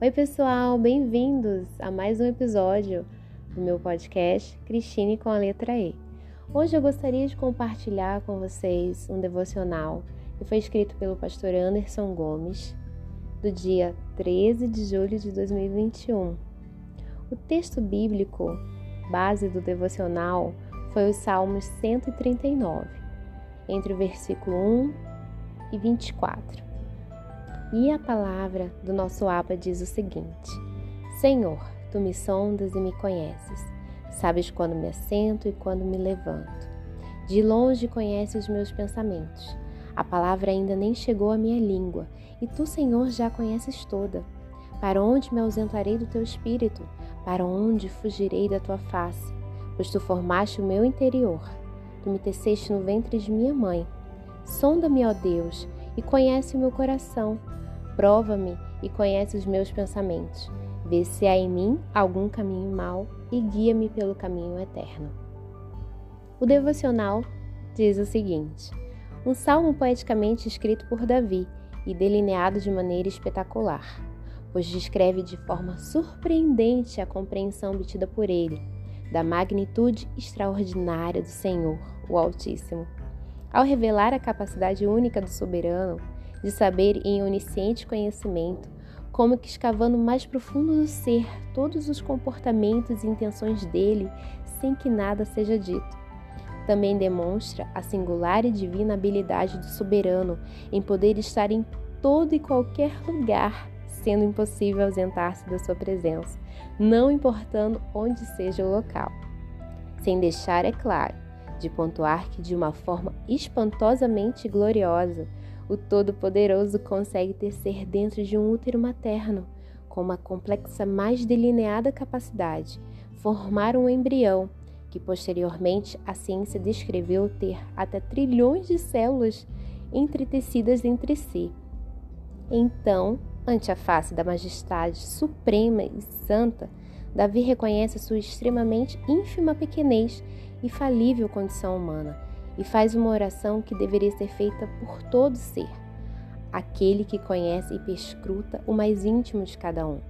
Oi, pessoal, bem-vindos a mais um episódio do meu podcast Cristine com a letra E. Hoje eu gostaria de compartilhar com vocês um devocional que foi escrito pelo pastor Anderson Gomes, do dia 13 de julho de 2021. O texto bíblico base do devocional foi os Salmos 139, entre o versículo 1 e 24. E a palavra do nosso Abba diz o seguinte: Senhor, tu me sondas e me conheces. Sabes quando me assento e quando me levanto. De longe conheces os meus pensamentos. A palavra ainda nem chegou à minha língua, e tu, Senhor, já a conheces toda. Para onde me ausentarei do teu espírito? Para onde fugirei da tua face? Pois tu formaste o meu interior. Tu me teceste no ventre de minha mãe. Sonda-me, ó Deus, e conhece o meu coração Prova-me e conhece os meus pensamentos. Vê se há em mim algum caminho mau e guia-me pelo caminho eterno. O devocional diz o seguinte: um salmo poeticamente escrito por Davi e delineado de maneira espetacular, pois descreve de forma surpreendente a compreensão obtida por ele da magnitude extraordinária do Senhor, o Altíssimo. Ao revelar a capacidade única do soberano, de saber em onisciente conhecimento, como que escavando mais profundo do ser todos os comportamentos e intenções dele, sem que nada seja dito. Também demonstra a singular e divina habilidade do soberano em poder estar em todo e qualquer lugar, sendo impossível ausentar-se da sua presença, não importando onde seja o local. Sem deixar, é claro, de pontuar que de uma forma espantosamente gloriosa, o Todo-Poderoso consegue tecer dentro de um útero materno, com uma complexa mais delineada capacidade, formar um embrião, que posteriormente a ciência descreveu ter até trilhões de células entretecidas entre si. Então, ante a face da majestade suprema e santa, Davi reconhece a sua extremamente ínfima pequenez e falível condição humana e faz uma oração que deveria ser feita por todo ser, aquele que conhece e perscruta o mais íntimo de cada um,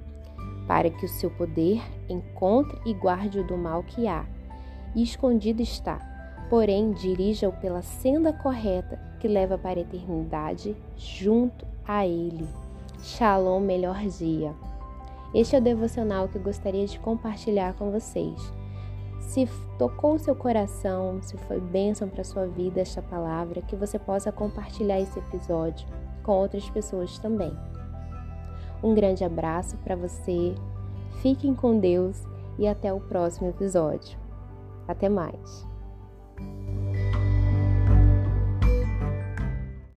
para que o seu poder encontre e guarde o do mal que há, e escondido está, porém dirija-o pela senda correta que leva para a eternidade junto a ele. Shalom, melhor dia. Este é o devocional que eu gostaria de compartilhar com vocês. Se tocou seu coração, se foi bênção para sua vida esta palavra, que você possa compartilhar esse episódio com outras pessoas também. Um grande abraço para você, fiquem com Deus e até o próximo episódio. Até mais!